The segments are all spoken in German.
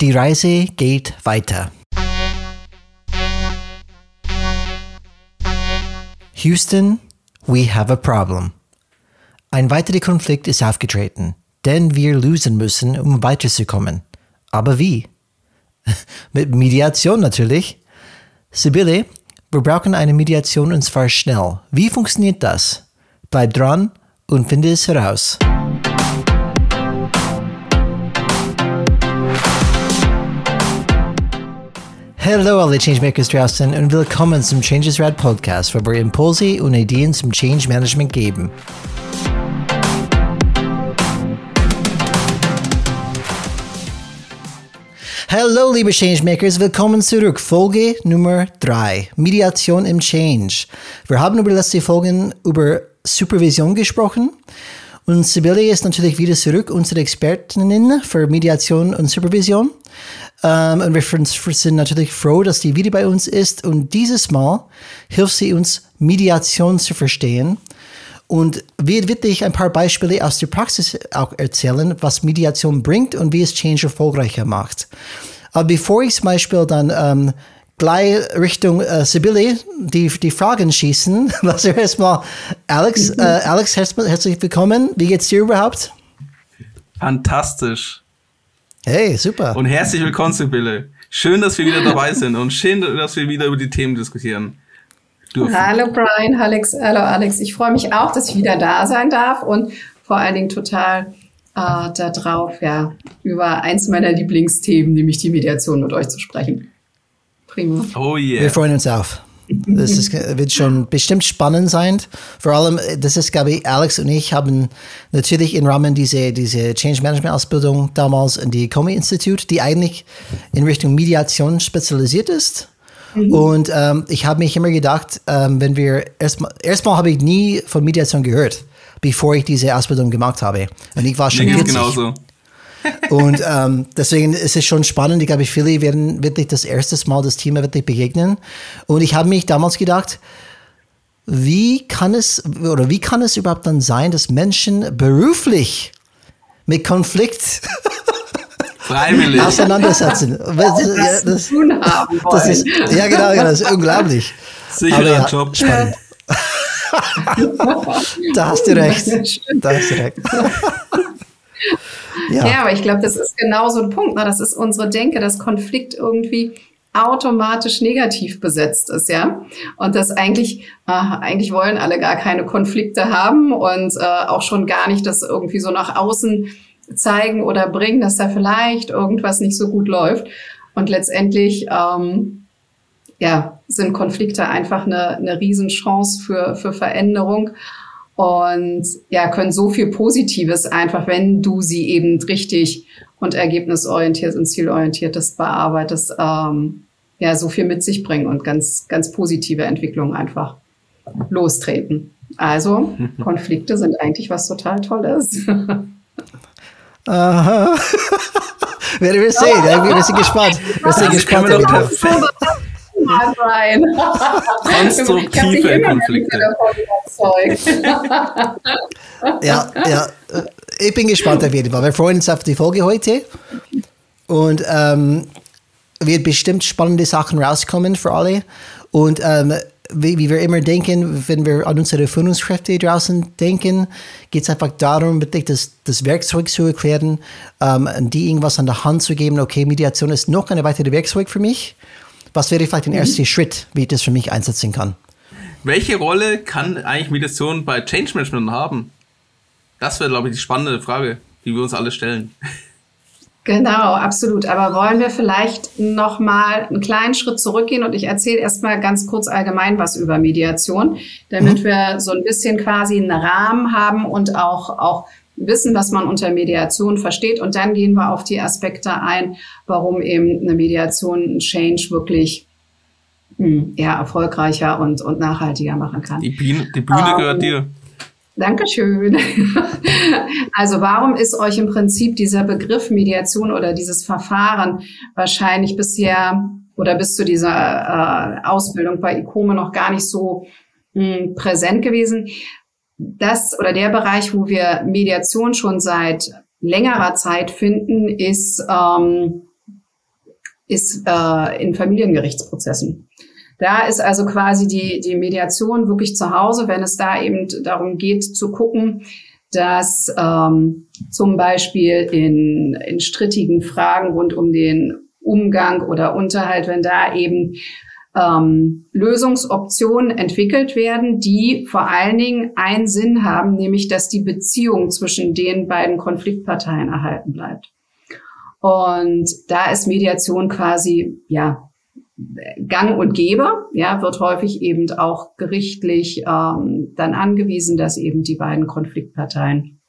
Die Reise geht weiter. Houston, we have a problem. Ein weiterer Konflikt ist aufgetreten, den wir lösen müssen, um weiterzukommen. Aber wie? Mit Mediation natürlich. Sibylle, wir brauchen eine Mediation und zwar schnell. Wie funktioniert das? Bleib dran und finde es heraus. Hallo alle Changemakers draußen und willkommen zum Changes Rad Podcast, wo wir Impulse und Ideen zum Change Management geben. Hallo liebe Changemakers, willkommen zurück. Folge Nummer 3, Mediation im Change. Wir haben über letzte Folgen über Supervision gesprochen und Sibylle ist natürlich wieder zurück, unsere Expertin für Mediation und Supervision. Um, und wir sind natürlich froh, dass die wieder bei uns ist. Und dieses Mal hilft sie uns, Mediation zu verstehen. Und wir wird ich ein paar Beispiele aus der Praxis auch erzählen, was Mediation bringt und wie es Change erfolgreicher macht. Aber bevor ich zum Beispiel dann ähm, gleich Richtung äh, Sibylle die, die Fragen schießen, was wir erstmal Alex, äh, Alex, herzlich willkommen. Wie geht's dir überhaupt? Fantastisch. Hey, super. Und herzlich willkommen, Sibylle. Schön, dass wir wieder dabei sind und schön, dass wir wieder über die Themen diskutieren dürfen. Hallo Brian, Alex, hallo Alex. Ich freue mich auch, dass ich wieder da sein darf und vor allen Dingen total äh, darauf, ja, über eins meiner Lieblingsthemen, nämlich die Mediation mit euch zu sprechen. Prima. Oh yeah. Wir freuen uns auf. Das ist, wird schon bestimmt spannend sein. Vor allem, das ist, glaube ich, Alex und ich haben natürlich im Rahmen dieser diese Change Management Ausbildung damals in die Comey Institute, die eigentlich in Richtung Mediation spezialisiert ist. Mhm. Und ähm, ich habe mich immer gedacht, ähm, wenn wir erstmal, erstmal habe ich nie von Mediation gehört, bevor ich diese Ausbildung gemacht habe. Und ich war schon Mir 40. Genauso. Und ähm, deswegen ist es schon spannend. Ich glaube, viele werden wirklich das erste Mal das Thema wirklich begegnen. Und ich habe mich damals gedacht, wie kann es oder wie kann es überhaupt dann sein, dass Menschen beruflich mit Konflikt freiwillig auseinandersetzen. Das, ja, das, tun haben das ist, ja, genau, genau, das ist unglaublich. Sicherer ja, Job. Spannend. da hast du recht. Da hast du recht. ja. ja, aber ich glaube, das ist genau so ein Punkt. Ne? Das ist unsere Denke, dass Konflikt irgendwie automatisch negativ besetzt ist, ja. Und dass eigentlich, äh, eigentlich wollen alle gar keine Konflikte haben und äh, auch schon gar nicht das irgendwie so nach außen zeigen oder bringen, dass da vielleicht irgendwas nicht so gut läuft. Und letztendlich ähm, ja, sind Konflikte einfach eine, eine Riesenchance für, für Veränderung und ja, können so viel Positives einfach, wenn du sie eben richtig und ergebnisorientiert und zielorientiertest bearbeitest, ähm, ja, so viel mit sich bringen und ganz, ganz positive Entwicklungen einfach lostreten. Also Konflikte sind eigentlich was total Tolles. Aha. Werden wir sehen. Wir sind gespannt. Wir sind gespannt. Wir Brian. Konstruktive Konflikte. ja, ja. Ich bin gespannt auf jeden Fall. Wir freuen uns auf die Folge heute. Und ähm, wird bestimmt spannende Sachen rauskommen für alle. Und ähm, wie, wie, wir immer denken, wenn wir an unsere Führungskräfte draußen denken, geht es einfach darum, wirklich das, das Werkzeug zu erklären, ähm, die irgendwas an der Hand zu geben. Okay, Mediation ist noch ein weiteres Werkzeug für mich. Was wäre vielleicht der erste mhm. Schritt, wie ich das für mich einsetzen kann? Welche Rolle kann eigentlich Mediation bei Change Management haben? Das wäre, glaube ich, die spannende Frage, die wir uns alle stellen. Genau, absolut. Aber wollen wir vielleicht noch mal einen kleinen Schritt zurückgehen und ich erzähle erstmal ganz kurz allgemein was über Mediation, damit mhm. wir so ein bisschen quasi einen Rahmen haben und auch auch wissen, was man unter Mediation versteht. Und dann gehen wir auf die Aspekte ein, warum eben eine Mediation einen Change wirklich mh, hm, eher erfolgreicher und, und nachhaltiger machen kann. Die Bühne, die Bühne um, gehört ähm, dir. Dankeschön. Also warum ist euch im Prinzip dieser Begriff Mediation oder dieses Verfahren wahrscheinlich bisher oder bis zu dieser äh, Ausbildung bei ICOME noch gar nicht so mh, hm, präsent gewesen? Das oder der Bereich, wo wir Mediation schon seit längerer Zeit finden, ist ähm, ist äh, in Familiengerichtsprozessen. Da ist also quasi die, die Mediation wirklich zu Hause, wenn es da eben darum geht zu gucken, dass ähm, zum Beispiel in, in strittigen Fragen rund um den Umgang oder Unterhalt, wenn da eben ähm, Lösungsoptionen entwickelt werden, die vor allen Dingen einen Sinn haben, nämlich dass die Beziehung zwischen den beiden Konfliktparteien erhalten bleibt. Und da ist Mediation quasi ja Gang und Gebe, ja, wird häufig eben auch gerichtlich ähm, dann angewiesen, dass eben die beiden Konfliktparteien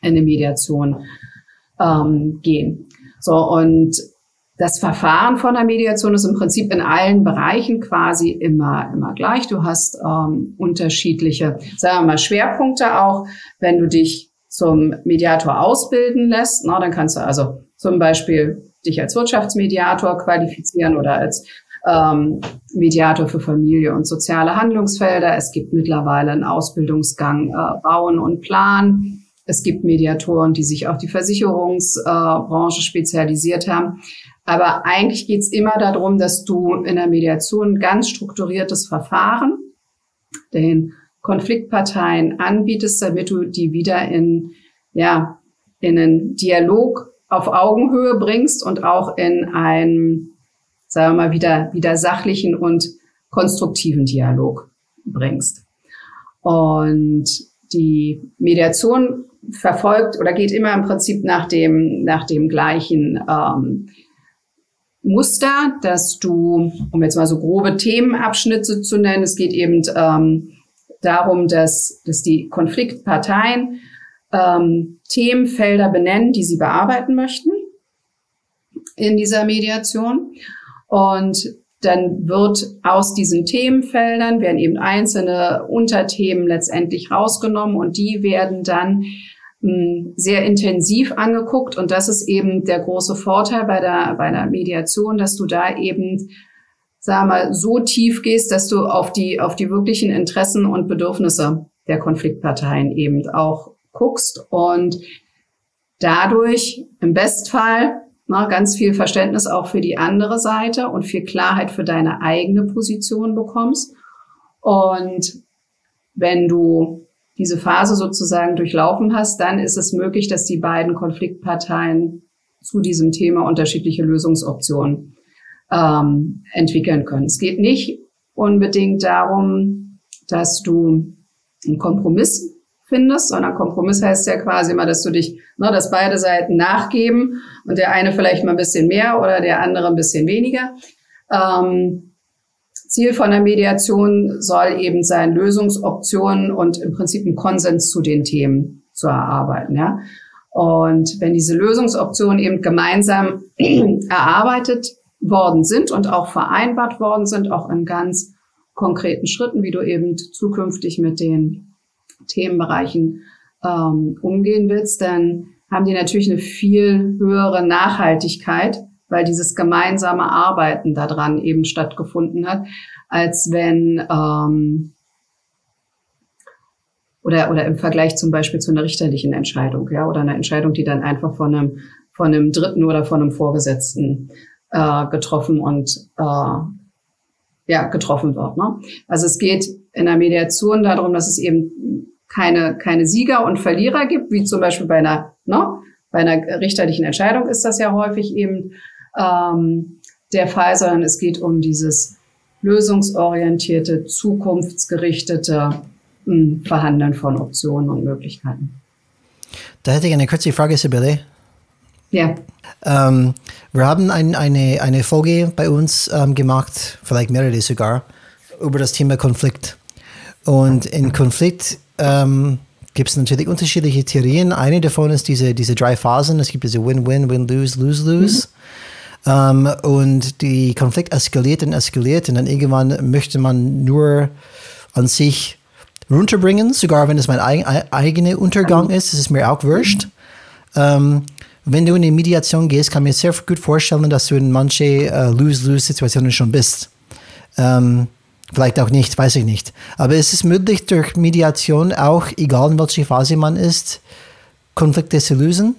in eine Mediation ähm, gehen. So und das Verfahren von der Mediation ist im Prinzip in allen Bereichen quasi immer, immer gleich. Du hast ähm, unterschiedliche, sagen wir mal, Schwerpunkte auch. Wenn du dich zum Mediator ausbilden lässt, na, dann kannst du also zum Beispiel dich als Wirtschaftsmediator qualifizieren oder als ähm, Mediator für Familie und soziale Handlungsfelder. Es gibt mittlerweile einen Ausbildungsgang äh, Bauen und Plan. Es gibt Mediatoren, die sich auf die Versicherungsbranche spezialisiert haben. Aber eigentlich geht es immer darum, dass du in der Mediation ein ganz strukturiertes Verfahren den Konfliktparteien anbietest, damit du die wieder in, ja, in einen Dialog auf Augenhöhe bringst und auch in einen, sagen wir mal, wieder, wieder sachlichen und konstruktiven Dialog bringst. Und die Mediation verfolgt oder geht immer im Prinzip nach dem, nach dem gleichen ähm, Muster, dass du, um jetzt mal so grobe Themenabschnitte zu nennen, es geht eben ähm, darum, dass, dass die Konfliktparteien ähm, Themenfelder benennen, die sie bearbeiten möchten in dieser Mediation. Und dann wird aus diesen Themenfeldern werden eben einzelne Unterthemen letztendlich rausgenommen und die werden dann hm, sehr intensiv angeguckt. Und das ist eben der große Vorteil bei der, bei der Mediation, dass du da eben, sag mal, so tief gehst, dass du auf die, auf die wirklichen Interessen und Bedürfnisse der Konfliktparteien eben auch guckst und dadurch im Bestfall na, ganz viel Verständnis auch für die andere Seite und viel Klarheit für deine eigene Position bekommst. Und wenn du diese Phase sozusagen durchlaufen hast, dann ist es möglich, dass die beiden Konfliktparteien zu diesem Thema unterschiedliche Lösungsoptionen ähm, entwickeln können. Es geht nicht unbedingt darum, dass du einen Kompromiss findest, sondern Kompromiss heißt ja quasi immer, dass du dich, ne, dass beide Seiten nachgeben und der eine vielleicht mal ein bisschen mehr oder der andere ein bisschen weniger. Ähm, Ziel von der Mediation soll eben sein, Lösungsoptionen und im Prinzip einen Konsens zu den Themen zu erarbeiten. Ja? Und wenn diese Lösungsoptionen eben gemeinsam erarbeitet worden sind und auch vereinbart worden sind, auch in ganz konkreten Schritten, wie du eben zukünftig mit den Themenbereichen ähm, umgehen willst, dann haben die natürlich eine viel höhere Nachhaltigkeit weil dieses gemeinsame Arbeiten daran eben stattgefunden hat, als wenn ähm, oder oder im Vergleich zum Beispiel zu einer richterlichen Entscheidung, ja, oder einer Entscheidung, die dann einfach von einem von einem Dritten oder von einem Vorgesetzten äh, getroffen und äh, ja getroffen wird. Ne? Also es geht in der Mediation darum, dass es eben keine keine Sieger und Verlierer gibt, wie zum Beispiel bei einer ne, bei einer richterlichen Entscheidung ist das ja häufig eben ähm, der Fall, sondern es geht um dieses lösungsorientierte, zukunftsgerichtete mh, hm, Verhandeln von Optionen und Möglichkeiten. Da hätte ich eine kurze Frage, Sibylle. Ja. Ähm, wir haben ein, eine, eine Folge bei uns ähm, gemacht, vielleicht mehrere sogar, über das Thema Konflikt. Und in Konflikt ähm, gibt es natürlich unterschiedliche Theorien. Eine davon ist diese, diese drei Phasen. Es gibt diese Win-Win, Win-Lose, Lose-Lose. Mhm. Ähm, und die Konflikt eskaliert und eskaliert und dann irgendwann möchte man nur an sich runterbringen, sogar wenn es mein eigen, eigener Untergang ist, ist mir auch wurscht. Ähm, wenn du in die Mediation gehst, kann ich mir sehr gut vorstellen, dass du in manche äh, Lose-Lose-Situationen schon bist. Ähm, vielleicht auch nicht, weiß ich nicht. Aber es ist möglich, durch Mediation auch, egal in welcher Phase man ist, Konflikte zu lösen?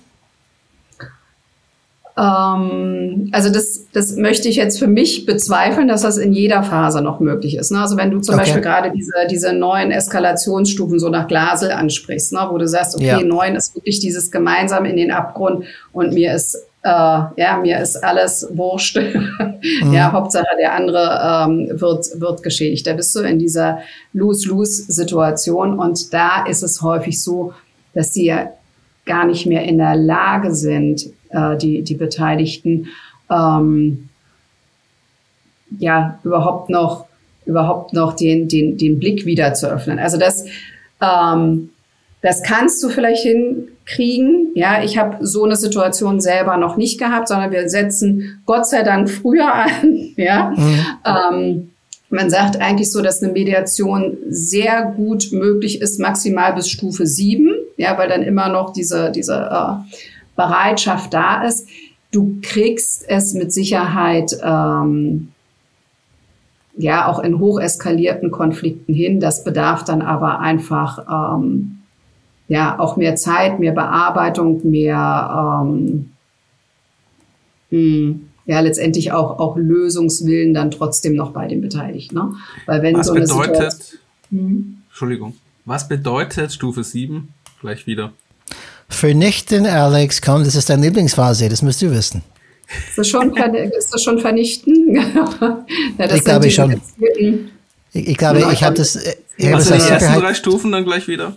Ähm, also das, das möchte ich jetzt für mich bezweifeln, dass das in jeder Phase noch möglich ist. Ne? Also wenn du zum okay. Beispiel gerade diese, diese neuen Eskalationsstufen so nach Glasel ansprichst, ne? wo du sagst, okay, ja. neun ist wirklich dieses gemeinsam in den Abgrund und mir ist äh, ja, mir ist alles wurscht. mhm. Ja, Hauptsache der andere ähm, wird, wird geschädigt. Da bist du in dieser Lose-Lose-Situation und da ist es häufig so, dass die ja gar nicht mehr in der Lage sind, äh, die, die Beteiligten, ähm, ja, überhaupt noch, überhaupt noch den, den, den Blick wieder zu öffnen. Also das, ähm, das kannst du vielleicht hinkriegen. Ja, ich habe so eine Situation selber noch nicht gehabt, sondern wir setzen Gott sei Dank früher an. Ja, mhm. ähm, man sagt eigentlich so, dass eine Mediation sehr gut möglich ist, maximal bis Stufe sieben. Ja, weil dann immer noch diese, diese äh, Bereitschaft da ist. Du kriegst es mit Sicherheit ähm, ja auch in hocheskalierten Konflikten hin. Das bedarf dann aber einfach ähm, ja auch mehr Zeit, mehr Bearbeitung, mehr ähm, mh, hm, ja letztendlich auch auch Lösungswillen dann trotzdem noch bei den Beteiligten. Ne? Weil wenn was so bedeutet, hm? Entschuldigung, was bedeutet Stufe 7? Gleich wieder. Vernichten, Alex, komm, das ist deine Lieblingsphase, das musst du wissen. Ist das schon, ist das schon vernichten? ja, ich glaube schon. Ich, ich, glaube, ich habe das. Ich also das die ersten drei Stufen dann gleich wieder.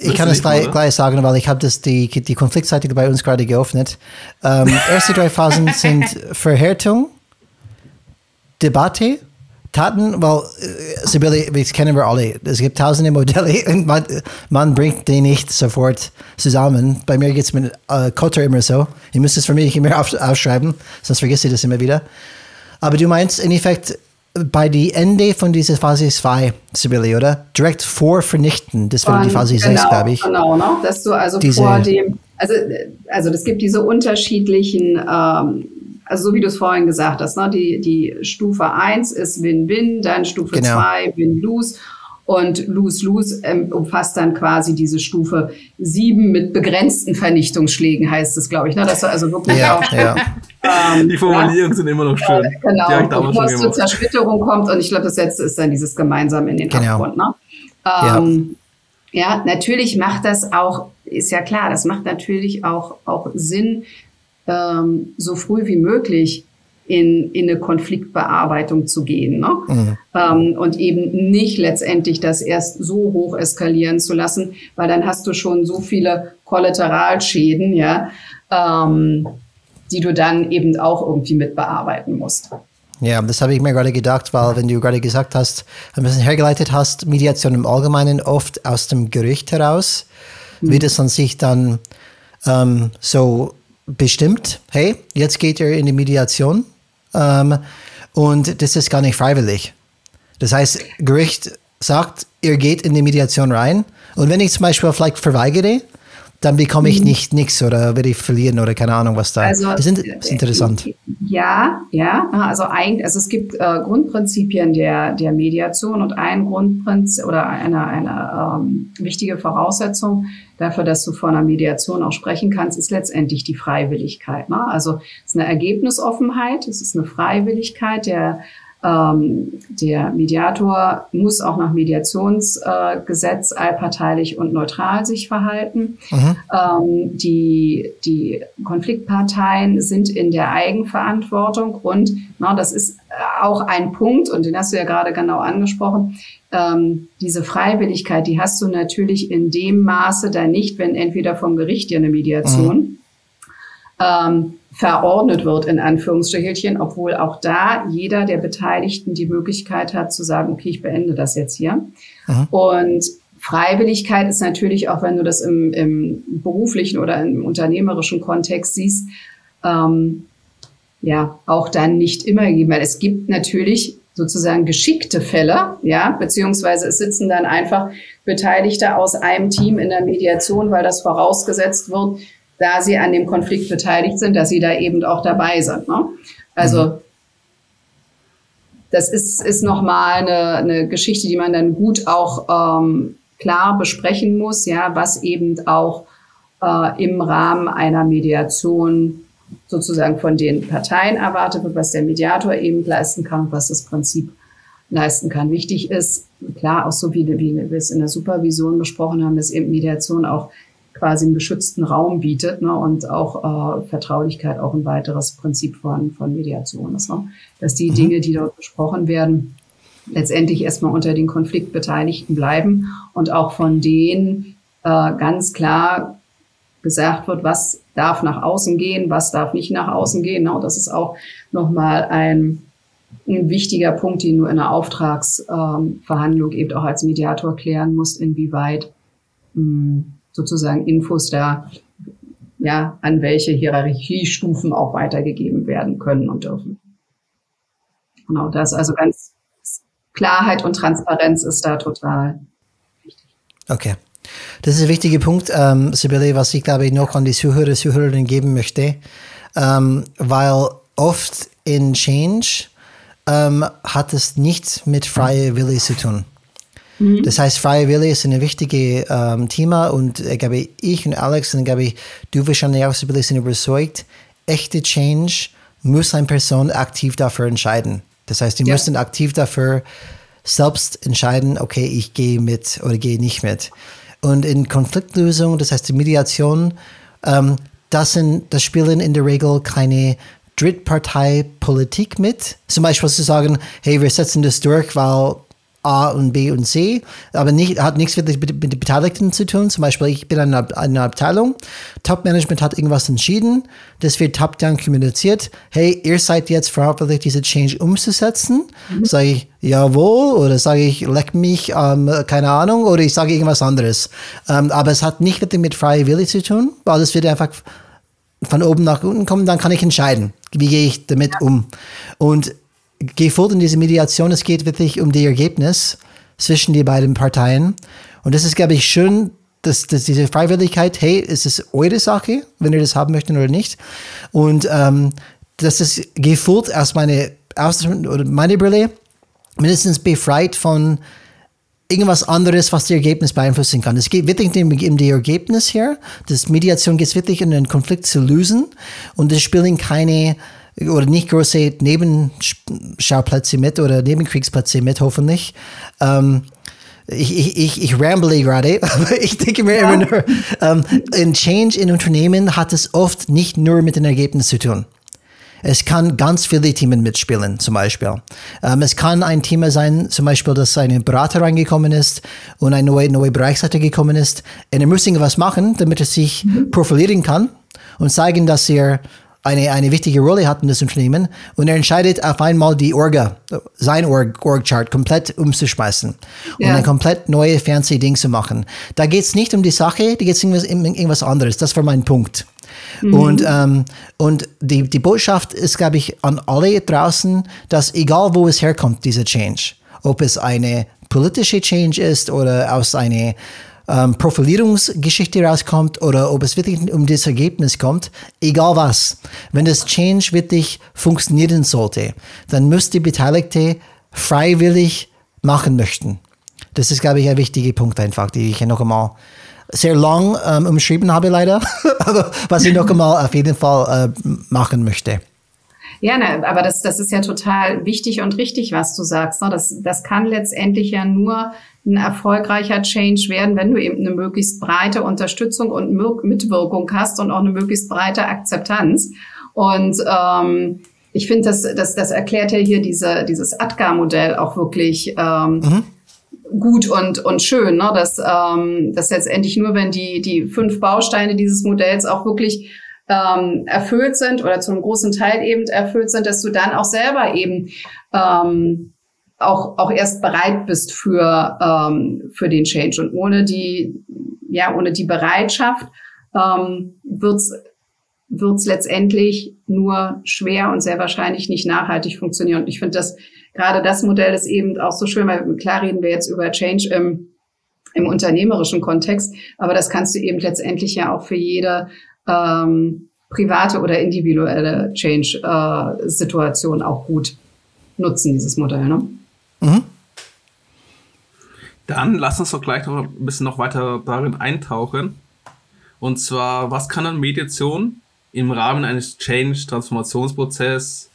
Ich kann es gleich, gleich, sagen, weil ich habe die, die Konfliktseite bei uns gerade geöffnet. Ähm, erste drei Phasen sind Verhärtung, Debatte, Taten, weil, äh, Sibylle, das kennen wir alle. Es gibt tausende Modelle und man, man bringt die nicht sofort zusammen. Bei mir geht es mit äh, Kotter immer so. Ich muss es für mich immer auf, aufschreiben, sonst vergesse ich das immer wieder. Aber du meinst im Endeffekt bei die Ende von dieser Phase 2, Sibylle, oder? Direkt vor Vernichten, das wäre die Phase genau, 6, glaube ich. Genau, ne? dass du also diese, vor dem, also, also es gibt diese unterschiedlichen ähm, also so wie du es vorhin gesagt hast, ne, die, die Stufe 1 ist Win-Win, dann Stufe genau. 2 Win-Lose und Lose-Lose ähm, umfasst dann quasi diese Stufe 7 mit begrenzten Vernichtungsschlägen, heißt es, glaube ich. Ne? Das also wirklich ja, auch, ja. Ähm, die Formulierungen ja, sind immer noch schön. Genau, bevor es zur Zersplitterung kommt. Und ich glaube, das letzte ist dann dieses gemeinsam in den genau. Abgrund. Ne? Ähm, ja. ja, natürlich macht das auch, ist ja klar, das macht natürlich auch, auch Sinn, ähm, so früh wie möglich in, in eine Konfliktbearbeitung zu gehen. Ne? Mhm. Ähm, und eben nicht letztendlich das erst so hoch eskalieren zu lassen, weil dann hast du schon so viele Kollateralschäden, ja, ähm, die du dann eben auch irgendwie mit bearbeiten musst. Ja, das habe ich mir gerade gedacht, weil wenn du gerade gesagt hast, ein bisschen hergeleitet hast, Mediation im Allgemeinen oft aus dem Gericht heraus, mhm. wird es an sich dann ähm, so bestimmt, hey, jetzt geht ihr in die Mediation ähm, und das ist gar nicht freiwillig. Das heißt, Gericht sagt, ihr geht in die Mediation rein und wenn ich zum Beispiel vielleicht verweigere, dann bekomme ich mhm. nicht nichts oder werde ich verlieren oder keine Ahnung, was da. Also, das ist, ist interessant. Ja, ja. Also eigentlich, also es gibt äh, Grundprinzipien der, der Mediation und ein Grundprinzip oder eine, eine ähm, wichtige Voraussetzung dafür, dass du vor einer Mediation auch sprechen kannst, ist letztendlich die Freiwilligkeit. Ne? Also es ist eine Ergebnisoffenheit, es ist eine Freiwilligkeit der ähm, der Mediator muss auch nach Mediationsgesetz äh, allparteilich und neutral sich verhalten. Mhm. Ähm, die, die Konfliktparteien sind in der Eigenverantwortung und na, das ist auch ein Punkt, und den hast du ja gerade genau angesprochen, ähm, diese Freiwilligkeit, die hast du natürlich in dem Maße dann nicht, wenn entweder vom Gericht dir eine Mediation mhm. ähm, verordnet wird, in Anführungsstrichelchen, obwohl auch da jeder der Beteiligten die Möglichkeit hat zu sagen, okay, ich beende das jetzt hier. Aha. Und Freiwilligkeit ist natürlich auch, wenn du das im, im beruflichen oder im unternehmerischen Kontext siehst, ähm, ja, auch dann nicht immer gegeben, weil es gibt natürlich sozusagen geschickte Fälle, ja, beziehungsweise es sitzen dann einfach Beteiligte aus einem Team in der Mediation, weil das vorausgesetzt wird, da sie an dem Konflikt beteiligt sind, dass sie da eben auch dabei sind. Ne? Also mhm. das ist, ist nochmal eine, eine Geschichte, die man dann gut auch ähm, klar besprechen muss, ja, was eben auch äh, im Rahmen einer Mediation sozusagen von den Parteien erwartet wird, was der Mediator eben leisten kann und was das Prinzip leisten kann. Wichtig ist, klar, auch so wie, wie wir es in der Supervision besprochen haben, dass eben Mediation auch quasi einen geschützten Raum bietet ne, und auch äh, Vertraulichkeit auch ein weiteres Prinzip von, von Mediation ist. Ne? Dass die mhm. Dinge, die dort besprochen werden, letztendlich erstmal unter den Konfliktbeteiligten bleiben und auch von denen äh, ganz klar gesagt wird, was darf nach außen gehen, was darf nicht nach außen gehen. Ne? Und das ist auch nochmal ein, ein wichtiger Punkt, den du in einer Auftragsverhandlung ähm, eben auch als Mediator klären musst, inwieweit mh, hm, sozusagen Infos da ja an welche Hierarchiestufen auch weitergegeben werden können und dürfen. Genau, das also ganz Klarheit und Transparenz ist da total wichtig. Okay. Das ist ein wichtiger Punkt, ähm, Sibylle, was ich glaube ich noch an die Zuhörer, Zuhörerinnen geben möchte, ähm, weil oft in Change ähm, hat es nichts mit freier Wille zu tun. Mhm. Das heißt, freie Wille ist ein wichtiges ähm, Thema und äh, glaube ich und Alex und glaube ich, du wahrscheinlich auch Sibylle sind überzeugt, echte Change muss eine Person aktiv dafür entscheiden. Das heißt, die ja. müssen aktiv dafür selbst entscheiden, okay, ich gehe mit oder gehe nicht mit. Und in Konfliktlösung, das heißt die Mediation, ähm, das, sind, das spielen in der Regel keine Drittparteipolitik mit. Zum Beispiel zu sagen, hey, wir setzen das durch, weil A und B und C, aber nicht, hat nichts wirklich mit, mit den Beteiligten zu tun. Zum Beispiel, ich bin in einer, einer Abteilung, Top-Management hat irgendwas entschieden, das wird top-down kommuniziert. Hey, ihr seid jetzt verantwortlich, diese Change umzusetzen. Mhm. Sage ich, jawohl, oder sage ich, leck mich, ähm, keine Ahnung, oder ich sage irgendwas anderes. Ähm, aber es hat nicht wirklich mit freier Wille zu tun, weil es wird einfach von oben nach unten kommen, dann kann ich entscheiden, wie gehe ich damit ja. um. Und gefolgt in diese Mediation, es geht wirklich um die Ergebnis zwischen die beiden Parteien. Und das ist, glaube ich, schön, dass, dass diese Freiwilligkeit, hey, es ist eure Sache, wenn ihr das haben möchtet oder nicht. Und ähm, das ist gefolgt aus meine, aus oder meine Brille, mindestens befreit von irgendwas anderes, was das Ergebnis beeinflussen kann. Es geht wirklich um, die Ergebnis hier. Das Mediation geht wirklich um den Konflikt zu lösen. Und es spielen keine oder nicht große Nebenschauplätze mit oder Nebenkriegsplätze mit, hoffentlich. Ähm, ich, ich, ich, ich ramble gerade, aber ich denke mir ja. immer nur, ähm, ein Change in Unternehmen hat es oft nicht nur mit dem Ergebnis zu tun. Es kann ganz viele Themen mitspielen, zum Beispiel. Ähm, es kann ein Thema sein, zum Beispiel, dass ein Berater reingekommen ist und ein neuer neue Bereichsleiter gekommen ist. Und er muss irgendwas machen, damit er sich mhm. profilieren kann und zeigen, dass er eine, eine wichtige Rolle hat in das Unternehmen und er entscheidet auf einmal die Orga, sein Org-Chart komplett umzuschmeißen ja. und ein komplett neue Fernsehding zu machen. Da geht es nicht um die Sache, da geht es irgendwas, irgendwas anderes. Das war mein Punkt. Mhm. Und, ähm, und die, die Botschaft ist, glaube ich, an alle draußen, dass egal wo es herkommt, dieser Change, ob es eine politische Change ist oder aus einer ähm, Profilierungsgeschichte rauskommt oder ob es wirklich um das Ergebnis kommt, egal was, wenn das Change wirklich funktionieren sollte, dann müsste die Beteiligte freiwillig machen möchten. Das ist, glaube ich, ein wichtiger Punkt einfach, die ich noch einmal sehr lang ähm, umschrieben habe, leider, aber was ich noch einmal auf jeden Fall äh, machen möchte. Ja, ne, aber das, das ist ja total wichtig und richtig, was du sagst. Ne? Das, das kann letztendlich ja nur ein erfolgreicher Change werden, wenn du eben eine möglichst breite Unterstützung und Mitwirkung hast und auch eine möglichst breite Akzeptanz. Und ähm, ich finde, das, das, das erklärt ja hier diese, dieses ADGAR-Modell auch wirklich ähm, mhm gut und, und schön, ne? dass, ähm, dass letztendlich nur, wenn die, die fünf Bausteine dieses Modells auch wirklich ähm, erfüllt sind oder zu einem großen Teil eben erfüllt sind, dass du dann auch selber eben ähm, auch, auch erst bereit bist für, ähm, für den Change. Und ohne die, ja, ohne die Bereitschaft ähm, wird's wird's letztendlich nur schwer und sehr wahrscheinlich nicht nachhaltig funktionieren. Und ich finde, dass gerade das Modell ist eben auch so schön, weil klar reden wir jetzt über Change im, im unternehmerischen Kontext, aber das kannst du eben letztendlich ja auch für jede ähm, private oder individuelle Change-Situation äh, auch gut nutzen, dieses Modell. Ne? Mhm. Dann lass uns doch gleich noch ein bisschen noch weiter darin eintauchen. Und zwar, was kann eine Mediation im Rahmen eines Change-Transformationsprozesses,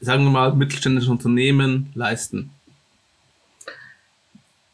sagen wir mal, mittelständische Unternehmen leisten?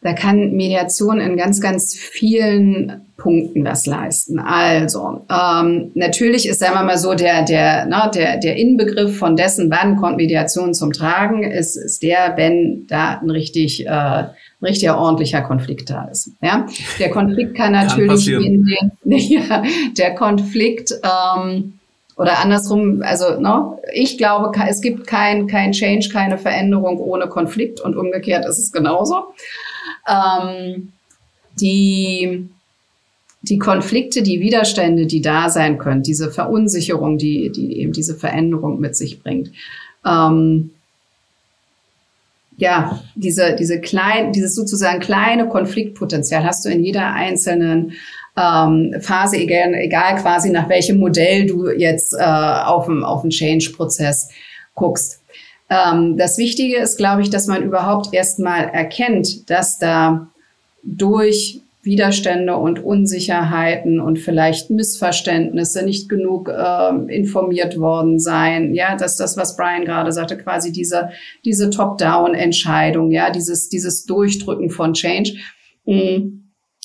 Da kann Mediation in ganz, ganz vielen Punkten das leisten. Also ähm, natürlich ist, sagen wir mal so, der, der, na, der, der Inbegriff von dessen, wann kommt Mediation zum Tragen, ist, ist der, wenn da ein richtig, äh, ein richtiger ordentlicher Konflikt da ist. Ja? Der Konflikt kann natürlich kann in den, ja, der Konflikt ähm, oder andersrum, also no, ich glaube, es gibt kein, kein Change, keine Veränderung ohne Konflikt und umgekehrt ist es genauso. Ähm, die, die Konflikte, die Widerstände, die da sein können, diese Verunsicherung, die, die eben diese Veränderung mit sich bringt. Ähm, ja, diese, diese klein, dieses sozusagen kleine Konfliktpotenzial hast du in jeder einzelnen ähm, Phase, egal, egal quasi nach welchem Modell du jetzt äh, auf den auf Change-Prozess guckst. Ähm, das Wichtige ist, glaube ich, dass man überhaupt erstmal erkennt, dass da durch Widerstände und Unsicherheiten und vielleicht Missverständnisse nicht genug äh, informiert worden sein. Ja, dass das, was Brian gerade sagte, quasi diese, diese Top-Down-Entscheidung, ja, dieses, dieses Durchdrücken von Change, mh,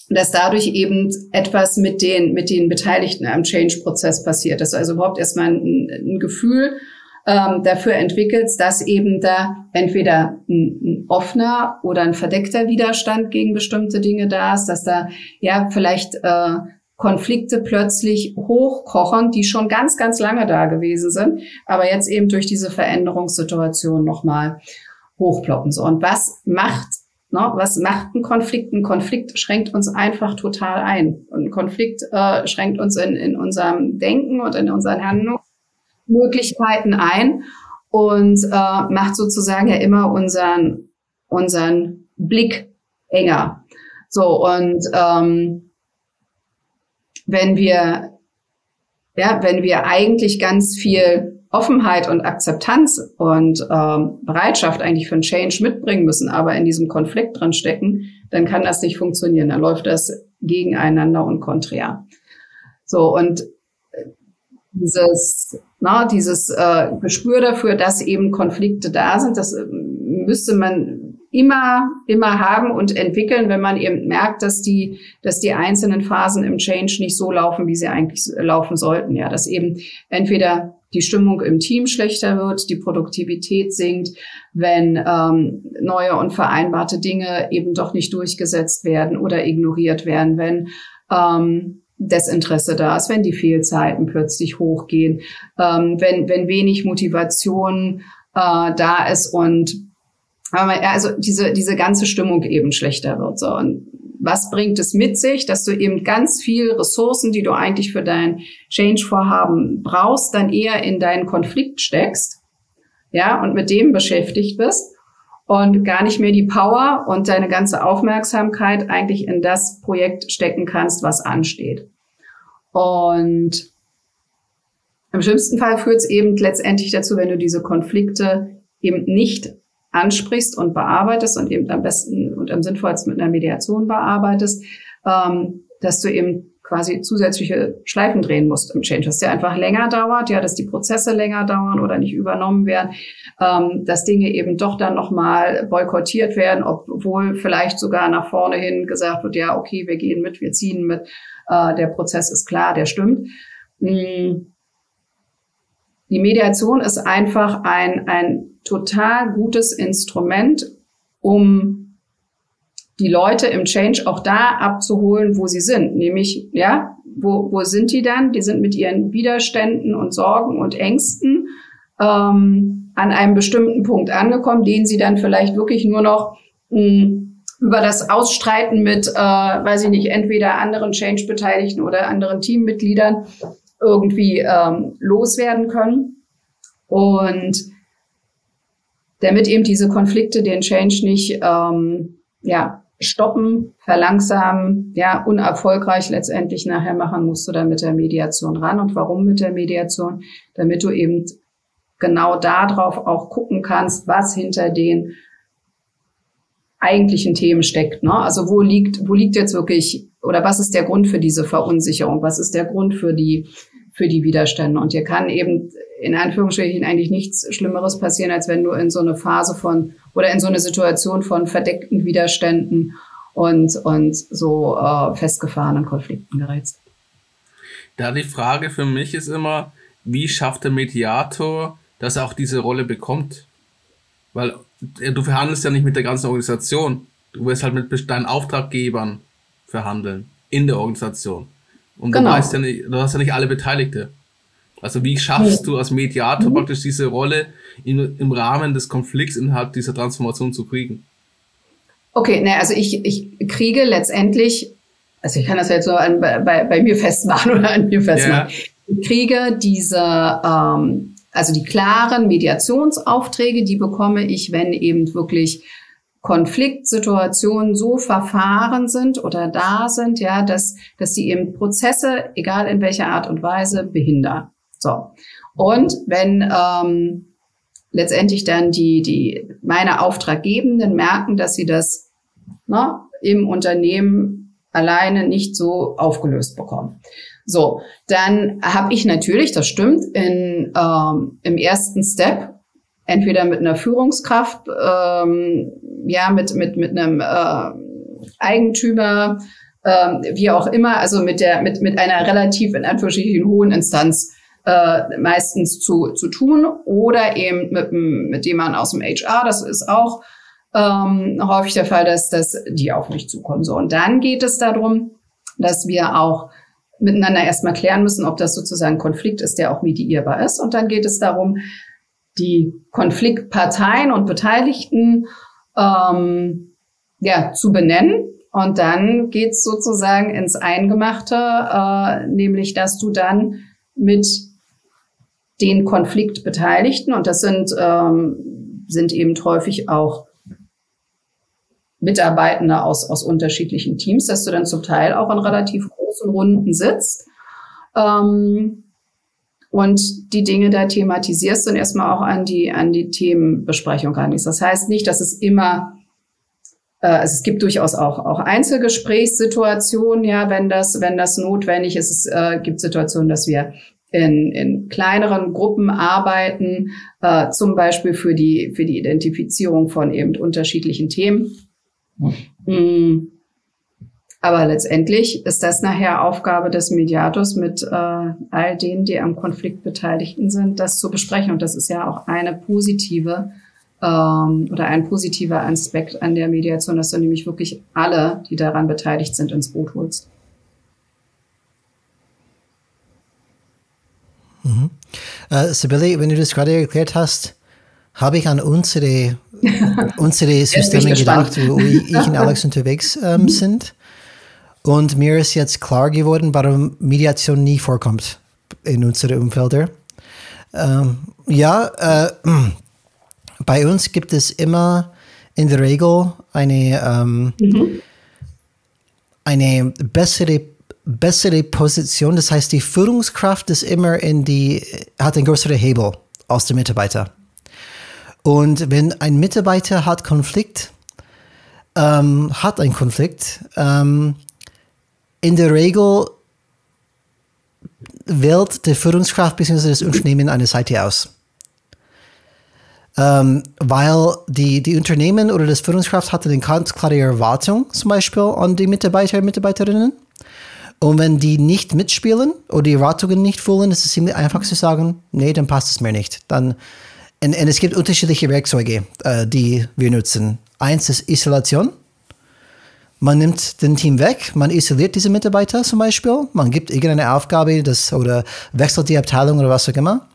dass dadurch eben etwas mit den, mit den Beteiligten am Change-Prozess passiert. Dass also überhaupt erstmal ein, ein Gefühl ähm, dafür entwickelt, dass eben da entweder ein, ein, offener oder ein verdeckter Widerstand gegen bestimmte Dinge da ist, dass da ja vielleicht äh, Konflikte plötzlich hochkochen, die schon ganz, ganz lange da gewesen sind, aber jetzt eben durch diese Veränderungssituation nochmal hochploppen. So, und was macht No, ne, was macht ein Konflikt? Ein Konflikt schränkt uns einfach total ein. Ein Konflikt äh, schränkt uns in, in unserem Denken und in unseren Handlungen Möglichkeiten ein und äh, macht sozusagen ja immer unseren, unseren Blick enger. So, und ähm, wenn wir, ja, wenn wir eigentlich ganz viel Offenheit und Akzeptanz und ähm, Bereitschaft eigentlich für einen Change mitbringen müssen, aber in diesem Konflikt drin stecken, dann kann das nicht funktionieren. Dann läuft das gegeneinander und konträr. So, und dieses, na, dieses äh, Gespür dafür, dass eben Konflikte da sind, das äh, müsste man immer, immer haben und entwickeln, wenn man eben merkt, dass die, dass die einzelnen Phasen im Change nicht so laufen, wie sie eigentlich laufen sollten. Ja, dass eben entweder die Stimmung im Team schlechter wird, die Produktivität sinkt, wenn ähm, neue und vereinbarte Dinge eben doch nicht durchgesetzt werden oder ignoriert werden, wenn ähm, Desinteresse da ist, wenn die Fehlzeiten plötzlich hochgehen, ähm, wenn, wenn wenig Motivation äh, da ist und also diese, diese ganze Stimmung eben schlechter wird. So. Und was bringt es mit sich, dass du eben ganz viel Ressourcen, die du eigentlich für dein Change-Vorhaben brauchst, dann eher in deinen Konflikt steckst, ja, und mit dem beschäftigt bist und gar nicht mehr die Power und deine ganze Aufmerksamkeit eigentlich in das Projekt stecken kannst, was ansteht. Und im schlimmsten Fall führt es eben letztendlich dazu, wenn du diese Konflikte eben nicht ansprichst und bearbeitest und eben am besten und am sinnvollsten mit einer Mediation bearbeitest, ähm, dass du eben quasi zusätzliche Schleifen drehen musst im Change, dass der einfach länger dauert, ja, dass die Prozesse länger dauern oder nicht übernommen werden, ähm, dass Dinge eben doch dann nochmal boykottiert werden, obwohl vielleicht sogar nach vorne hin gesagt wird, ja, okay, wir gehen mit, wir ziehen mit äh, der Prozess ist klar, der stimmt. Mm. Die Mediation ist einfach ein, ein total gutes Instrument, um die Leute im Change auch da abzuholen, wo sie sind. Nämlich, ja, wo, wo sind die dann? Die sind mit ihren Widerständen und Sorgen und Ängsten ähm, an einem bestimmten Punkt angekommen, den sie dann vielleicht wirklich nur noch mh, mm, über das Ausstreiten mit, äh, weiß ich nicht, entweder anderen Change-Beteiligten oder anderen Teammitgliedern irgendwie ähm, loswerden können. Und damit eben diese Konflikte den Change nicht ähm, ja, stoppen, verlangsamen, ja, unerfolgreich letztendlich nachher machen, musst du dann mit der Mediation ran. Und warum mit der Mediation? Damit du eben genau darauf auch gucken kannst, was hinter den eigentlichen Themen steckt. Ne? Also wo liegt, wo liegt jetzt wirklich oder was ist der Grund für diese Verunsicherung? Was ist der Grund für die für die Widerstände. Und dir kann eben in Anführungsstrichen eigentlich nichts Schlimmeres passieren, als wenn du in so eine Phase von oder in so eine Situation von verdeckten Widerständen und, und so äh, festgefahrenen Konflikten gerätst. Da die Frage für mich ist immer, wie schafft der Mediator, dass er auch diese Rolle bekommt? Weil äh, du verhandelst ja nicht mit der ganzen Organisation. Du wirst halt mit deinen Auftraggebern verhandeln in der Organisation. Und genau. du weißt ja nicht, du hast ja nicht alle Beteiligte. Also wie schaffst du als Mediator mhm. praktisch diese Rolle in, im Rahmen des Konflikts innerhalb dieser Transformation zu kriegen? Okay, ne, also ich, ich kriege letztendlich, also ich kann das jetzt so an, bei, bei mir festmachen oder an mir festmachen. Ja. Ich kriege diese, ähm, also die klaren Mediationsaufträge, die bekomme ich, wenn eben wirklich Konfliktsituationen so verfahren sind oder da sind, ja, dass, dass die eben Prozesse, egal in welcher Art und Weise, behindern. So. Und wenn ähm, letztendlich dann die, die meine Auftraggebenden merken, dass sie das ne, im Unternehmen alleine nicht so aufgelöst bekommen. So, dann habe ich natürlich, das stimmt, in, ähm, im ersten Step entweder mit einer Führungskraft, ähm, ja, mit, mit, mit einem äh, Eigentümer, äh, wie auch immer, also mit der, mit, mit einer relativ in Anführungsstrichen hohen Instanz äh, meistens zu, zu tun oder eben mit, mit jemandem aus dem HR, das ist auch ähm, häufig der Fall, dass, dass die auf mich zukommen. So, und dann geht es darum, dass wir auch miteinander erstmal klären müssen, ob das sozusagen Konflikt ist, der auch mediierbar ist. Und dann geht es darum, die Konfliktparteien und Beteiligten ähm, ja, zu benennen. Und dann geht's sozusagen ins Eingemachte, äh, nämlich dass du dann mit den Konfliktbeteiligten, und das sind, ähm, sind eben häufig auch Mitarbeitende aus, aus unterschiedlichen Teams, dass du dann zum Teil auch in relativ großen Runden sitzt. Ähm, und die Dinge da thematisierst und erstmal auch an die, an die Themenbesprechung rangehst. Das heißt nicht, dass es immer, äh, also es gibt durchaus auch, auch Einzelgesprächssituationen, ja, wenn das, wenn das notwendig ist. Es äh, gibt Situationen, dass wir in, in kleineren Gruppen arbeiten, äh, zum Beispiel für die, für die Identifizierung von eben unterschiedlichen Themen. Mhm. Aber letztendlich ist das nachher Aufgabe des Mediators mit äh, all denen, die am Konflikt Beteiligten sind, das zu besprechen. Und das ist ja auch eine positive ähm, oder ein positiver Aspekt an der Mediation, dass du nämlich wirklich alle, die daran beteiligt sind, ins Boot holst. Mhm. Äh, Sibylle, wenn du das gerade erklärt hast, habe ich an unsere, unsere Systeme gedacht, wo ich und Alex unterwegs ähm, sind. Und mir ist jetzt klar geworden, warum Mediation nie vorkommt in unseren Umfeldern. Ähm, ja, äh, bei uns gibt es immer in der Regel eine, ähm, mhm. eine bessere, bessere Position. Das heißt, die Führungskraft ist immer in die, hat einen größeren Hebel als der Mitarbeiter. Und wenn ein Mitarbeiter hat Konflikt, ähm, hat einen Konflikt, ähm, in der Regel wählt die Führungskraft bzw. das Unternehmen eine Seite aus. Ähm, weil die, die Unternehmen oder das Führungskraft hatte eine ganz klare Erwartung zum Beispiel an die Mitarbeiter und Mitarbeiterinnen. Und wenn die nicht mitspielen oder die Erwartungen nicht füllen, ist es ziemlich einfach zu sagen, nee, dann passt es mir nicht. Dann, und, und es gibt unterschiedliche Werkzeuge, äh, die wir nutzen. Eins ist Isolation. Man nimmt den Team weg, man isoliert diese Mitarbeiter zum Beispiel, man gibt irgendeine Aufgabe das, oder wechselt die Abteilung oder was auch immer.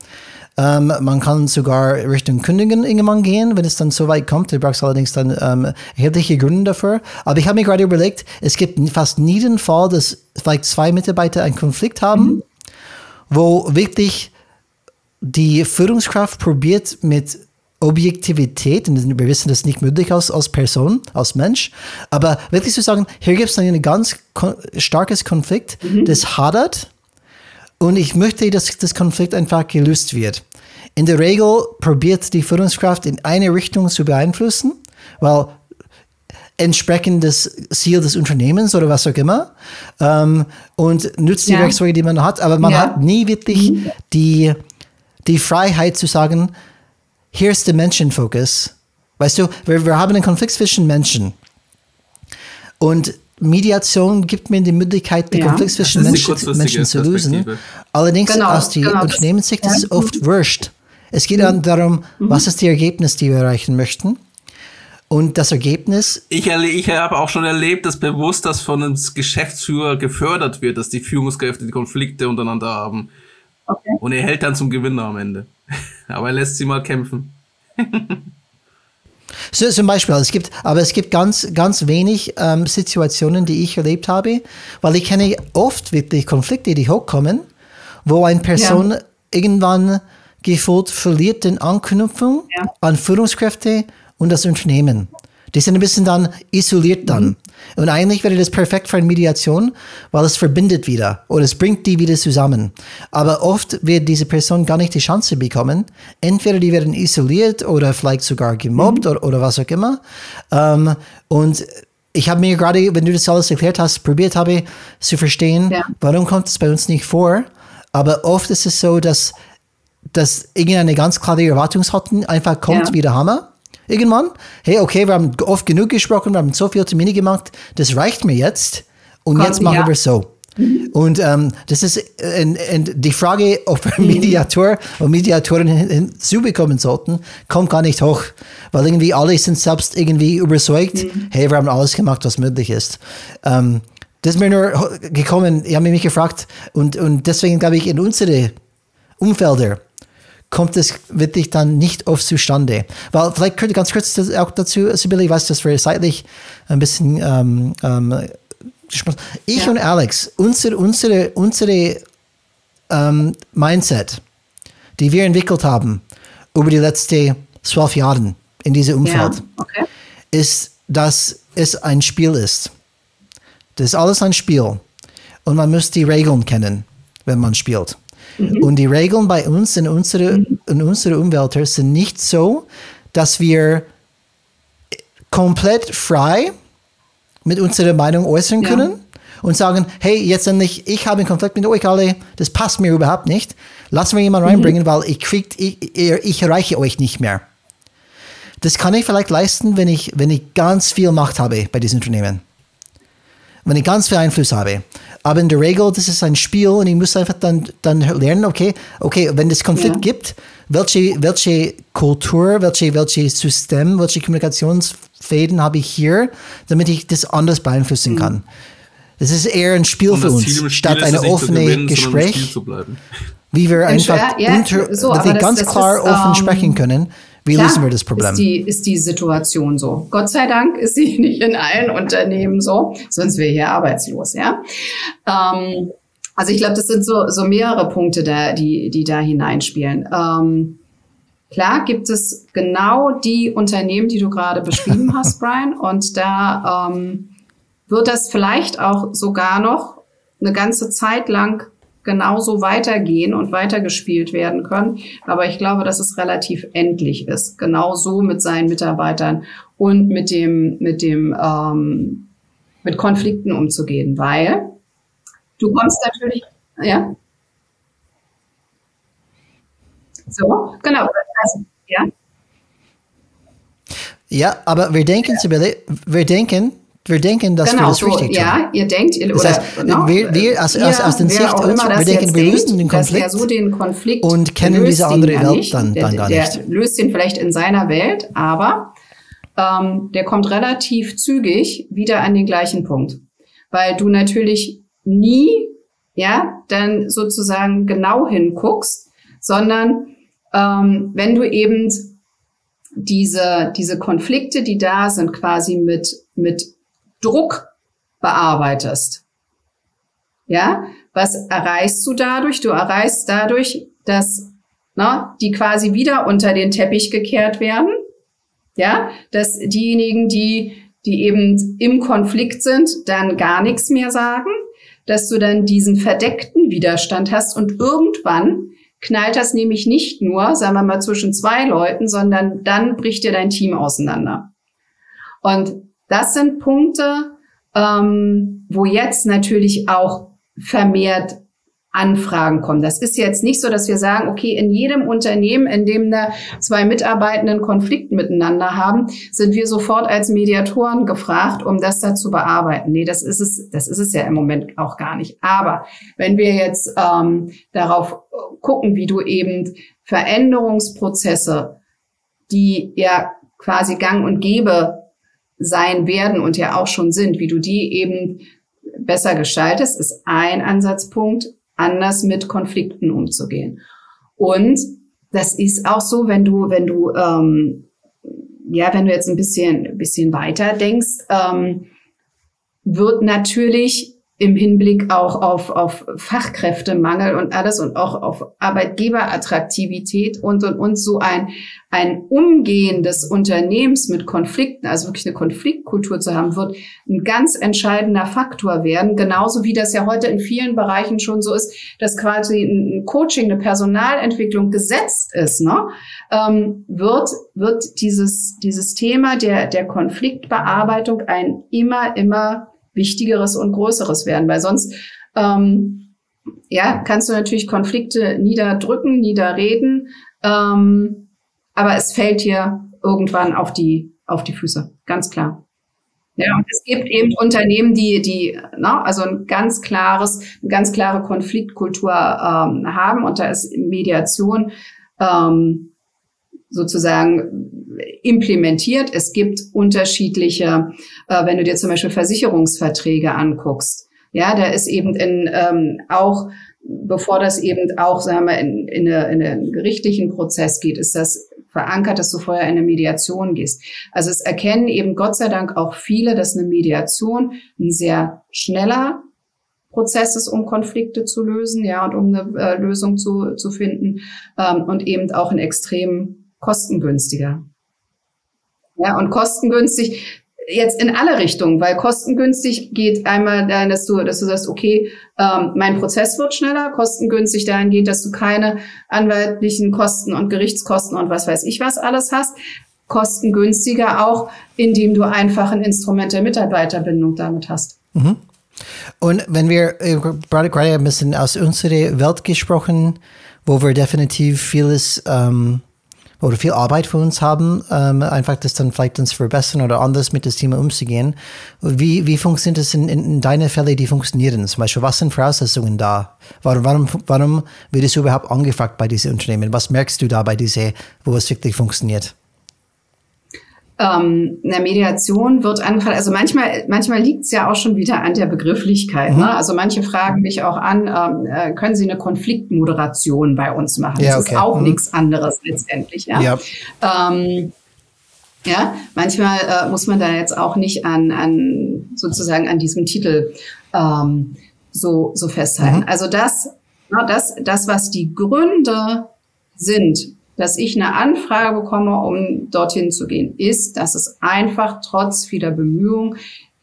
Ähm, man kann sogar Richtung Kündigen irgendwann gehen, wenn es dann so weit kommt. Du brauchst allerdings dann ähm, erhebliche Gründe dafür. Aber ich habe mir gerade überlegt, es gibt fast nie den Fall, dass vielleicht zwei Mitarbeiter einen Konflikt haben, mhm. wo wirklich die Führungskraft probiert mit Objektivität, und wir wissen das nicht möglich als, als Person, als Mensch, aber wirklich zu sagen, hier gibt es ein ganz kon starkes Konflikt, mhm. das hadert und ich möchte, dass das Konflikt einfach gelöst wird. In der Regel probiert die Führungskraft in eine Richtung zu beeinflussen, weil entsprechend das Ziel des Unternehmens oder was auch immer ähm, und nutzt die Ja. Werkzeuge, die man hat, aber man Ja. hat nie wirklich die, die Freiheit zu sagen, hier ist der Menschenfokus. Weißt du, wir, wir haben einen Konflikt zwischen Menschen und Mediation gibt mir die Möglichkeit, den Ja, Konflikt das zwischen Menschen, Menschen zu lösen. Allerdings Genau, aus der genau, das- Unternehmenssicht ist es oft wurscht. Es geht dann darum, was ist die Ergebnis, die wir erreichen möchten. Und das Ergebnis Ich, erle- ich habe auch schon erlebt, dass bewusst das von einem Geschäftsführer gefördert wird, dass die Führungskräfte die Konflikte untereinander haben. Okay. Und er hält dann zum Gewinner am Ende. Aber er lässt sie mal kämpfen. So, zum Beispiel, es gibt, aber es gibt ganz, ganz wenig ähm, Situationen, die ich erlebt habe, weil ich kenne oft wirklich Konflikte, die hochkommen, wo eine Person irgendwann gefühlt verliert den Anknüpfung Ja. an Führungskräfte und das Unternehmen. Die sind ein bisschen dann isoliert dann. Und eigentlich wäre das perfekt für eine Mediation, weil es verbindet wieder oder es bringt die wieder zusammen. Aber oft wird diese Person gar nicht die Chance bekommen. Entweder die werden isoliert oder vielleicht sogar gemobbt oder, oder was auch immer. Ähm, und ich habe mir gerade, wenn du das alles erklärt hast, probiert habe zu verstehen, Ja. warum kommt es bei uns nicht vor. Aber oft ist es so, dass, dass irgendeine ganz klare Erwartungshaltung einfach kommt Ja. wie der Hammer. Irgendwann, hey, okay, wir haben oft genug gesprochen, wir haben so viele Termine gemacht, das reicht mir jetzt und Kommt, jetzt machen ja. wir so. Und ähm, das ist äh, in die Frage, ob wir Mediator und Mediatorin hin- hinzubekommen sollten, kommt gar nicht hoch, weil irgendwie alle sind selbst irgendwie überzeugt, hey, wir haben alles gemacht, was möglich ist. Ähm, das ist mir nur gekommen, ich habe mich gefragt und, und deswegen glaube ich, in unsere Umfelder kommt es wirklich dann nicht oft zustande. Weil vielleicht könnte ganz kurz das auch dazu, Sibylle, ich weiß, dass wir seitlich ein bisschen ähm, ähm, Ich Ja. und Alex, unsere, unsere, unsere ähm, Mindset, die wir entwickelt haben über die letzten zwölf Jahre in diesem Ja, Umfeld, okay. ist, dass es ein Spiel ist. Das ist alles ein Spiel. Und man muss die Regeln kennen, wenn man spielt. Und die Regeln bei uns in unsere, in unsere Umwelt sind nicht so, dass wir komplett frei mit unserer Meinung äußern Ja. können und sagen, hey, jetzt endlich, ich habe einen Konflikt mit euch alle, das passt mir überhaupt nicht. Lassen wir jemanden reinbringen, weil ich, krieg, ich, ich erreiche euch nicht mehr. Das kann ich vielleicht leisten, wenn ich, wenn ich ganz viel Macht habe bei diesem Unternehmen. Wenn ich ganz viel Einfluss habe. Aber in der Regel, das ist ein Spiel und ich muss einfach dann, dann lernen, okay, okay, wenn es Konflikt Ja. gibt, welche, welche Kultur, welche, welche System, welche Kommunikationsfäden habe ich hier, damit ich das anders beeinflussen kann. Das ist eher ein Spiel Und für das uns, Spiel statt ein es offenes gewinnen, Gespräch, wie wir einfach ja, ja, unter, so, das- ganz das klar ist, offen ähm, sprechen können. Wie Klar lösen wir das Problem? Ist die, ist die Situation so. Gott sei Dank ist sie nicht in allen Unternehmen so, sonst wäre hier arbeitslos, ja. Ähm, also ich glaube, das sind so, so mehrere Punkte, da, die, die da hineinspielen. Ähm, klar gibt es genau die Unternehmen, die du gerade beschrieben hast, Brian, und da ähm, wird das vielleicht auch sogar noch eine ganze Zeit lang genauso weitergehen und weitergespielt werden können. Aber ich glaube, dass es relativ endlich ist, genau so mit seinen Mitarbeitern und mit dem, mit dem, ähm, mit Konflikten umzugehen, weil du kommst natürlich, ja. So, genau. Also, ja. Ja, aber wir denken, Sibylle, wir denken, wir denken, dass wir Genau, das so, richtig tun. ja, ihr denkt, ihr, Das oder, heißt, genau, wir- wir aus- ihr, aus- aus den Sicht uns, wir denken, wir lösen den der Konflikt so den Konflikt und kennen diese andere ja Welt nicht. dann- der, dann gar der nicht. löst den vielleicht in seiner Welt, aber ähm, der kommt relativ zügig wieder an den gleichen Punkt, weil du natürlich nie, ja, dann sozusagen genau hinguckst, sondern ähm, wenn du eben diese, diese Konflikte, die da sind, quasi mit, mit Druck bearbeitest. Ja, was erreichst du dadurch? Du erreichst dadurch, dass na, die quasi wieder unter den Teppich gekehrt werden. Ja, dass diejenigen, die, die eben im Konflikt sind, dann gar nichts mehr sagen, dass du dann diesen verdeckten Widerstand hast und irgendwann knallt das nämlich nicht nur, sagen wir mal, zwischen zwei Leuten, sondern dann bricht dir dein Team auseinander. Und das sind Punkte, ähm, wo jetzt natürlich auch vermehrt Anfragen kommen. Das ist jetzt nicht so, dass wir sagen, okay, in jedem Unternehmen, in dem da zwei Mitarbeitenden Konflikt miteinander haben, sind wir sofort als Mediatoren gefragt, um das da zu bearbeiten. Nee, das ist es, das ist es ja im Moment auch gar nicht. Aber wenn wir jetzt ähm, darauf gucken, wie du eben Veränderungsprozesse, die ja quasi gang und gäbe sein werden und ja auch schon sind, wie du die eben besser gestaltest, ist ein Ansatzpunkt anders mit Konflikten umzugehen. Und das ist auch so, wenn du, wenn du, ähm, ja, wenn du jetzt ein bisschen, bisschen weiter denkst, ähm, wird natürlich im Hinblick auch auf, auf Fachkräftemangel und alles und auch auf Arbeitgeberattraktivität und, und, und so ein, ein Umgehen des Unternehmens mit Konflikten, also wirklich eine Konfliktkultur zu haben, wird ein ganz entscheidender Faktor werden. Genauso wie das ja heute in vielen Bereichen schon so ist, dass quasi ein Coaching, eine Personalentwicklung gesetzt ist, ne? ähm, wird, wird dieses, dieses Thema der, der Konfliktbearbeitung ein immer, immer Wichtigeres und Größeres werden, weil sonst ähm, ja, kannst du natürlich Konflikte niederdrücken, niederreden, ähm, aber es fällt dir irgendwann auf die, auf die Füße, ganz klar. Ja, und es gibt eben Unternehmen, die, die, na, also ein ganz klares, eine ganz klare Konfliktkultur ähm, haben und da ist Mediation ähm, sozusagen implementiert. Es gibt unterschiedliche, äh, wenn du dir zum Beispiel Versicherungsverträge anguckst. Ja, da ist eben in, ähm, auch, bevor das eben auch, sagen wir, in, in, eine, in einen gerichtlichen Prozess geht, ist das verankert, dass du vorher in eine Mediation gehst. Also es erkennen eben Gott sei Dank auch viele, dass eine Mediation ein sehr schneller Prozess ist, um Konflikte zu lösen, ja, und um eine äh, Lösung zu, zu finden ähm, und eben auch ein extrem kostengünstiger. Ja, und kostengünstig jetzt in alle Richtungen, weil kostengünstig geht einmal dahin, dass du, dass du sagst, okay, ähm, mein Prozess wird schneller, kostengünstig dahin geht, dass du keine anwaltlichen Kosten und Gerichtskosten und was weiß ich was alles hast. Kostengünstiger auch, indem du einfach ein Instrument der Mitarbeiterbindung damit hast. Mhm. Und wenn wir äh, gerade gerade ein bisschen aus unserer Welt gesprochen, wo wir definitiv vieles ähm, oder viel Arbeit für uns haben, ähm, einfach das dann vielleicht uns verbessern oder anders mit dem Thema umzugehen. Wie, wie funktioniert es in, in, in deinen Fällen, die funktionieren? Zum Beispiel, was sind Voraussetzungen da? Warum, warum, warum wird es überhaupt angefragt bei diesen Unternehmen? Was merkst du da bei diesen, wo es wirklich funktioniert? Ähm, in der Mediation wird angefangen, also manchmal, manchmal liegt es ja auch schon wieder an der Begrifflichkeit. Mhm. Ne? Also manche fragen mich auch an, ähm, äh, können Sie eine Konfliktmoderation bei uns machen? Ja, das okay. ist auch mhm. nichts anderes letztendlich. Ja. ja. Ähm, ja, manchmal äh, muss man da jetzt auch nicht an, an sozusagen an diesem Titel ähm, so, so festhalten. Mhm. Also das, na, das, das, was die Gründe sind, dass ich eine Anfrage bekomme, um dorthin zu gehen, ist, dass es einfach trotz vieler Bemühungen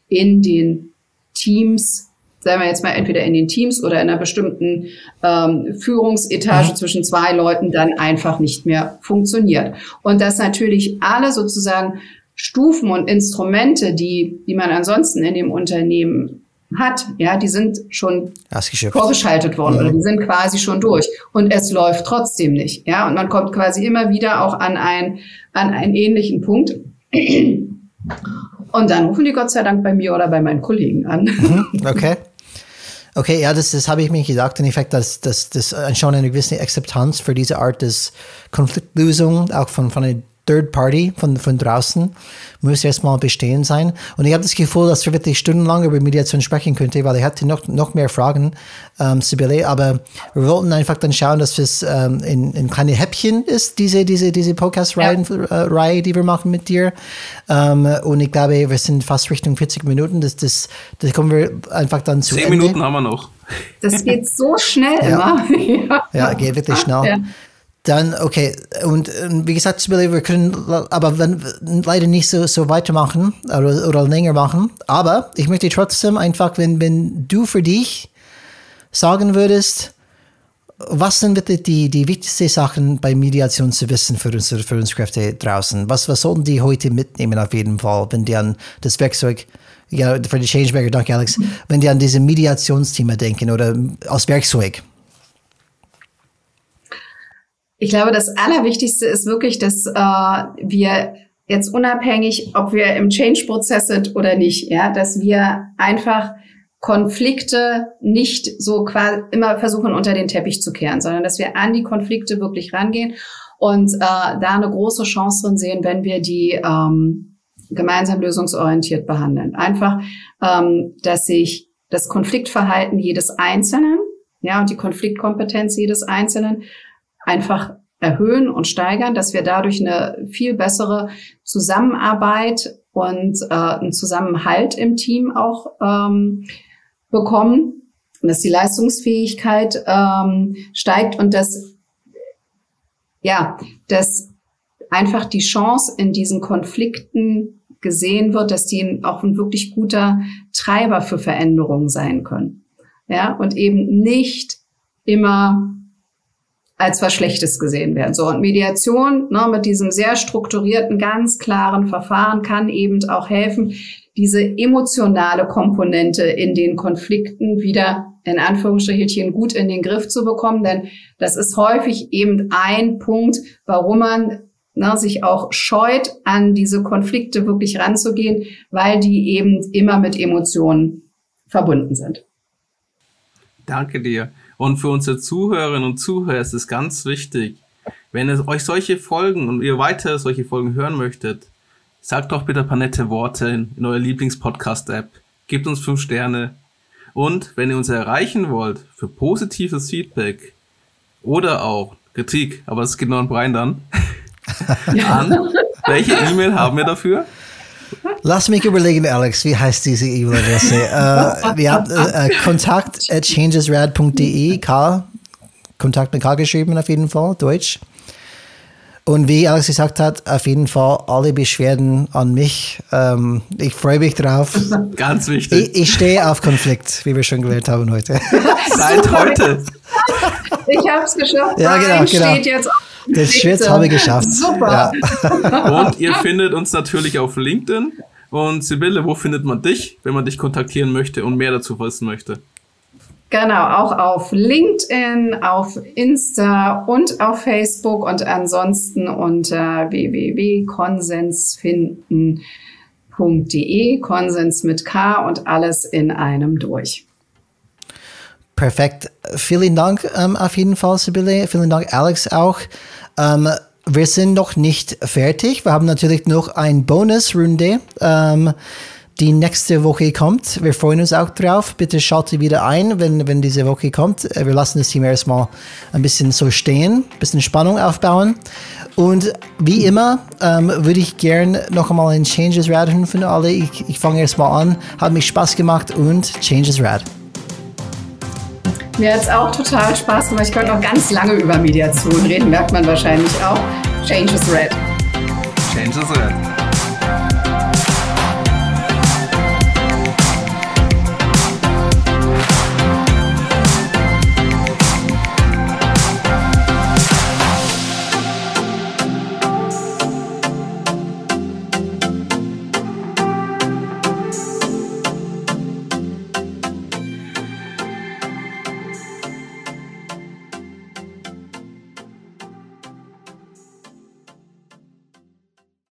in den Teams sagen wir jetzt mal entweder in den Teams oder in einer bestimmten ähm, Führungsetage mhm. zwischen zwei Leuten dann einfach nicht mehr funktioniert. Und dass natürlich alle sozusagen Stufen und Instrumente, die, die man ansonsten in dem Unternehmen hat, ja, die sind schon vorgeschaltet worden mhm. oder die sind quasi schon durch und es läuft trotzdem nicht, ja, und man kommt quasi immer wieder auch an ein an einen ähnlichen Punkt und dann rufen die Gott sei Dank bei mir oder bei meinen Kollegen an. Mhm. Okay. Okay, ja, das, das habe ich mir gesagt, in Effekt, dass das, das schon eine gewisse Akzeptanz für diese Art des Konfliktlösung, auch von, von einer Third Party von, von draußen muss erstmal bestehen sein. Und ich habe das Gefühl, dass wir wirklich stundenlang über Mediation sprechen könnte, weil ich hatte noch, noch mehr Fragen, ähm, Sibylle. Aber wir wollten einfach dann schauen, dass es ähm, in, in kleine Häppchen ist, diese, diese, diese Podcast-Reihe, ja. äh, die wir machen mit dir. Ähm, und ich glaube, wir sind fast Richtung 40 Minuten. Das, das, das kommen wir einfach dann zu Zehn. Minuten haben wir noch. Das geht so schnell ja. immer. ja. ja, geht wirklich schnell. Ja. Dann, okay, und, wie gesagt, wir können aber wenn, leider nicht so, so weitermachen oder, oder länger machen. Aber ich möchte trotzdem einfach, wenn, wenn du für dich sagen würdest, was sind bitte die, die wichtigsten Sachen bei Mediation zu wissen für unsere Führungskräfte draußen? Was, was sollten die heute mitnehmen auf jeden Fall, wenn die an das Werkzeug, ja, für die Changemaker, danke Alex, wenn die an diese Mediationsthema denken oder als Werkzeug? Ich glaube, das Allerwichtigste ist wirklich, dass äh, wir jetzt unabhängig, ob wir im Change-Prozess sind oder nicht, ja, dass wir einfach Konflikte nicht so quasi immer versuchen unter den Teppich zu kehren, sondern dass wir an die Konflikte wirklich rangehen und äh, da eine große Chance drin sehen, wenn wir die ähm, gemeinsam lösungsorientiert behandeln. Einfach, ähm, dass sich das Konfliktverhalten jedes Einzelnen, ja, und die Konfliktkompetenz jedes Einzelnen einfach erhöhen und steigern, dass wir dadurch eine viel bessere Zusammenarbeit und äh, einen Zusammenhalt im Team auch ähm, bekommen dass die Leistungsfähigkeit ähm, steigt und dass ja, dass einfach die Chance in diesen Konflikten gesehen wird, dass die auch ein wirklich guter Treiber für Veränderungen sein können. Ja, und eben nicht immer als was Schlechtes gesehen werden. So, und Mediation ne, mit diesem sehr strukturierten, ganz klaren Verfahren kann eben auch helfen, diese emotionale Komponente in den Konflikten wieder in Anführungsstrichelchen gut in den Griff zu bekommen, denn das ist häufig eben ein Punkt, warum man ne, sich auch scheut, an diese Konflikte wirklich ranzugehen, weil die eben immer mit Emotionen verbunden sind. Danke dir. Und für unsere Zuhörerinnen und Zuhörer ist es ganz wichtig, wenn es euch solche Folgen und ihr weiter solche Folgen hören möchtet, sagt doch bitte ein paar nette Worte in, in eurer Lieblingspodcast-App. Gebt uns fünf Sterne. Und wenn ihr uns erreichen wollt für positives Feedback oder auch Kritik, aber es geht nur an Brian dann, an welche E-Mail haben wir dafür? Lass mich überlegen, Alex, wie heißt diese E-Mail-Adresse? uh, ja, uh, kontakt at changesrad.de, K, Kontakt mit K geschrieben auf jeden Fall, Deutsch. Und wie Alex gesagt hat, auf jeden Fall alle Beschwerden an mich. Ähm, ich freue mich drauf. Ganz wichtig. Ich, ich, stehe auf Konflikt, wie wir schon gelernt haben heute. Seit heute. Ich habe es geschafft. Ja, genau, genau. steht jetzt auf den Schritt habe ich geschafft. Super. Ja. Und ihr findet uns natürlich auf LinkedIn. Und Sibylle, wo findet man dich, wenn man dich kontaktieren möchte und mehr dazu wissen möchte? Genau, auch auf LinkedIn, auf Insta und auf Facebook und ansonsten unter www.konsensfinden.de, Konsens mit K und alles in einem durch. Perfekt. Vielen Dank ähm, auf jeden Fall, Sibylle. Vielen Dank, Alex, auch. Ähm, wir sind noch nicht fertig. Wir haben natürlich noch eine Bonusrunde, ähm, die nächste Woche kommt. Wir freuen uns auch drauf. Bitte schalte wieder ein, wenn, wenn diese Woche kommt. Äh, wir lassen das Team erstmal ein bisschen so stehen, ein bisschen Spannung aufbauen. Und wie immer ähm, würde ich gern noch einmal ein Changes Rad für alle. Ich, ich fange erstmal an. Hat mich Spaß gemacht und Changes Rad. Mir hat es auch total Spaß gemacht. Ich könnte noch ganz lange über Mediation reden, merkt man wahrscheinlich auch. Change is red. Change is red.